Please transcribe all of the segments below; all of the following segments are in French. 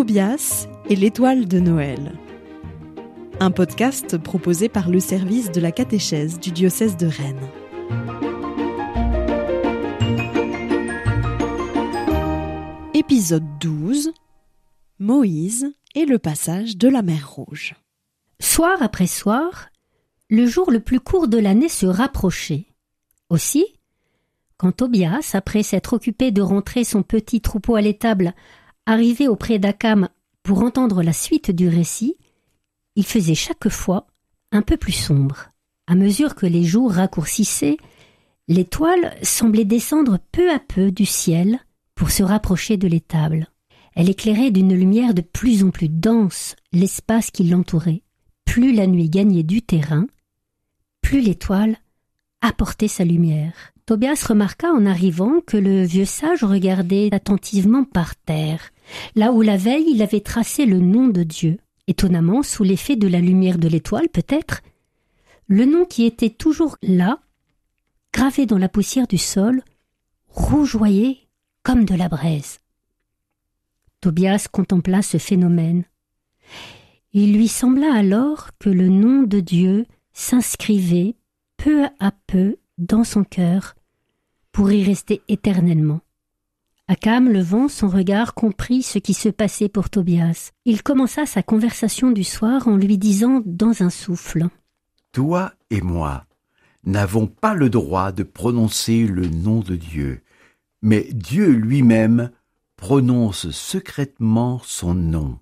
Tobias et l'étoile de Noël. Un podcast proposé par le service de la catéchèse du diocèse de Rennes. Épisode 12 Moïse et le passage de la mer Rouge. Soir après soir, le jour le plus court de l'année se rapprochait. Aussi, quand Tobias, après s'être occupé de rentrer son petit troupeau à l'étable, arrivait auprès d'Akam pour entendre la suite du récit, il faisait chaque fois un peu plus sombre. À mesure que les jours raccourcissaient, l'étoile semblait descendre peu à peu du ciel pour se rapprocher de l'étable. Elle éclairait d'une lumière de plus en plus dense l'espace qui l'entourait. Plus la nuit gagnait du terrain, plus l'étoile apportait sa lumière. Tobias remarqua en arrivant que le vieux sage regardait attentivement par terre, là où la veille il avait tracé le nom de Dieu. Étonnamment, sous l'effet de la lumière de l'étoile peut-être, le nom qui était toujours là, gravé dans la poussière du sol, rougeoyait comme de la braise. Tobias contempla ce phénomène. Il lui sembla alors que le nom de Dieu s'inscrivait peu à peu dans son cœur pour y rester éternellement. Akam, levant son regard, comprit ce qui se passait pour Tobias. Il commença sa conversation du soir en lui disant dans un souffle Toi et moi n'avons pas le droit de prononcer le nom de Dieu, mais Dieu lui-même prononce secrètement son nom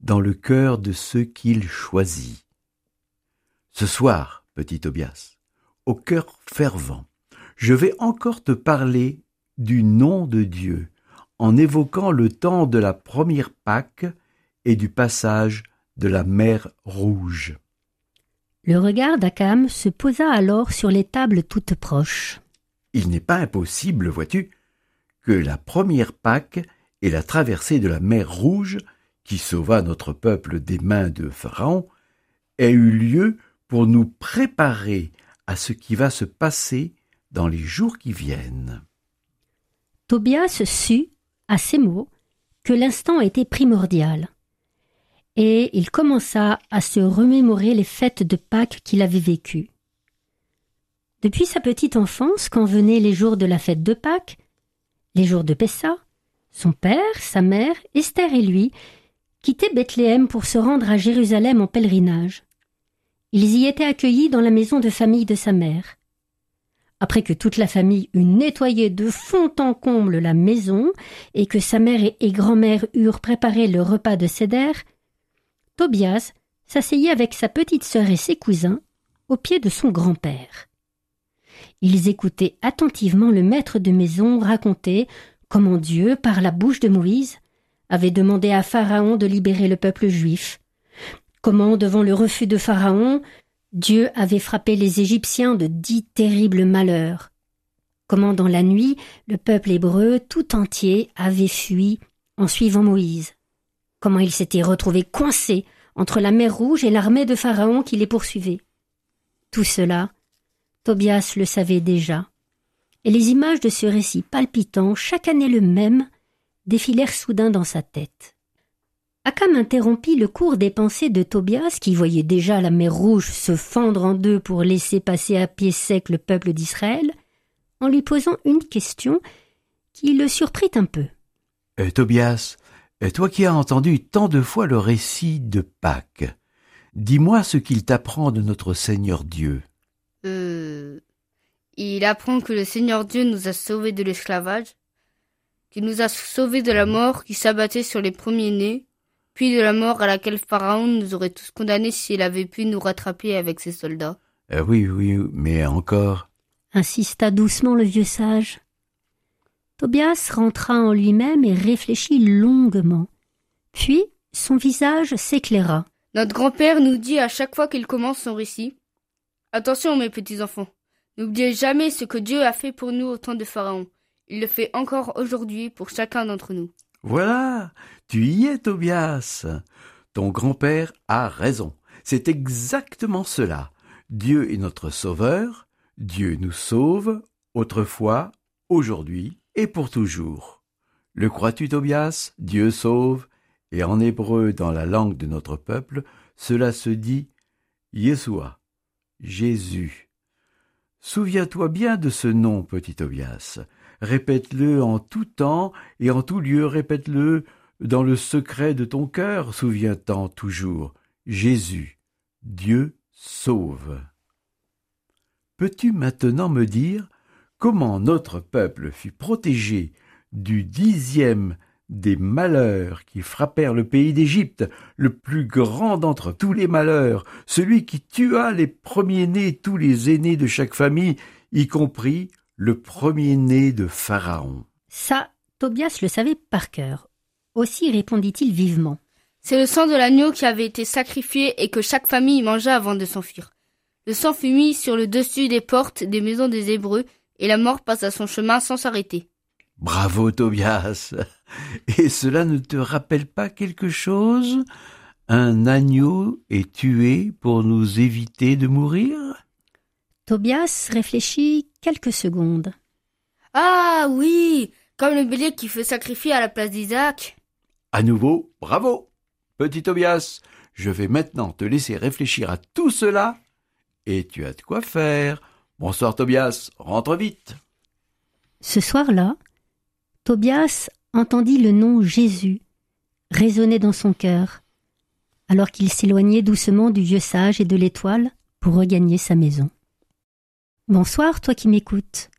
dans le cœur de ceux qu'il choisit. Ce soir, petit Tobias, au cœur fervent, je vais encore te parler du nom de Dieu en évoquant le temps de la première Pâque et du passage de la mer Rouge. Le regard d'Akam se posa alors sur les tables toutes proches. Il n'est pas impossible, vois-tu, que la première Pâque et la traversée de la mer Rouge, qui sauva notre peuple des mains de Pharaon, aient eu lieu pour nous préparer à ce qui va se passer dans les jours qui viennent. Tobias sut, à ces mots, que l'instant était primordial, et il commença à se remémorer les fêtes de Pâques qu'il avait vécues. Depuis sa petite enfance, quand venaient les jours de la fête de Pâques, les jours de Pessa, son père, sa mère, Esther et lui quittaient Bethléem pour se rendre à Jérusalem en pèlerinage. Ils y étaient accueillis dans la maison de famille de sa mère. Après que toute la famille eut nettoyé de fond en comble la maison et que sa mère et grand-mère eurent préparé le repas de Céder, Tobias s'asseyait avec sa petite sœur et ses cousins au pied de son grand-père. Ils écoutaient attentivement le maître de maison raconter comment Dieu, par la bouche de Moïse, avait demandé à Pharaon de libérer le peuple juif, comment, devant le refus de Pharaon, Dieu avait frappé les Égyptiens de dix terribles malheurs. Comment dans la nuit le peuple hébreu tout entier avait fui en suivant Moïse. Comment il s'était retrouvé coincé entre la mer Rouge et l'armée de Pharaon qui les poursuivait. Tout cela, Tobias le savait déjà. Et les images de ce récit palpitant, chaque année le même, défilèrent soudain dans sa tête. Akam interrompit le cours des pensées de Tobias, qui voyait déjà la mer Rouge se fendre en deux pour laisser passer à pied sec le peuple d'Israël, en lui posant une question qui le surprit un peu. Euh, Tobias, euh, toi qui as entendu tant de fois le récit de Pâques, dis-moi ce qu'il t'apprend de notre Seigneur Dieu. Euh, il apprend que le Seigneur Dieu nous a sauvés de l'esclavage, qu'il nous a sauvés de la mort qui s'abattait sur les premiers-nés, puis de la mort à laquelle Pharaon nous aurait tous condamnés s'il avait pu nous rattraper avec ses soldats. Euh, oui, oui, mais encore. insista doucement le vieux sage. Tobias rentra en lui-même et réfléchit longuement. Puis son visage s'éclaira. Notre grand-père nous dit à chaque fois qu'il commence son récit Attention, mes petits enfants, n'oubliez jamais ce que Dieu a fait pour nous au temps de Pharaon. Il le fait encore aujourd'hui pour chacun d'entre nous. Voilà, tu y es, Tobias. Ton grand-père a raison. C'est exactement cela. Dieu est notre sauveur, Dieu nous sauve, autrefois, aujourd'hui et pour toujours. Le crois-tu, Tobias? Dieu sauve Et en hébreu, dans la langue de notre peuple, cela se dit Yeshua, Jésus. Souviens-toi bien de ce nom, petit Tobias. Répète-le en tout temps et en tout lieu, répète-le dans le secret de ton cœur, souviens-t'en toujours. Jésus, Dieu sauve. Peux-tu maintenant me dire comment notre peuple fut protégé du dixième des malheurs qui frappèrent le pays d'Égypte, le plus grand d'entre tous les malheurs, celui qui tua les premiers-nés, tous les aînés de chaque famille, y compris le premier-né de Pharaon. Ça, Tobias le savait par cœur. Aussi répondit-il vivement. C'est le sang de l'agneau qui avait été sacrifié et que chaque famille mangea avant de s'enfuir. Le sang fut mis sur le dessus des portes des maisons des Hébreux, et la mort passa son chemin sans s'arrêter. Bravo, Tobias. Et cela ne te rappelle pas quelque chose? Un agneau est tué pour nous éviter de mourir? Tobias réfléchit quelques secondes. Ah oui, comme le bélier qui fut sacrifié à la place d'Isaac. À nouveau, bravo. Petit Tobias, je vais maintenant te laisser réfléchir à tout cela et tu as de quoi faire. Bonsoir Tobias, rentre vite. Ce soir-là, Tobias entendit le nom Jésus résonner dans son cœur, alors qu'il s'éloignait doucement du vieux sage et de l'étoile pour regagner sa maison. Bonsoir, toi qui m'écoutes.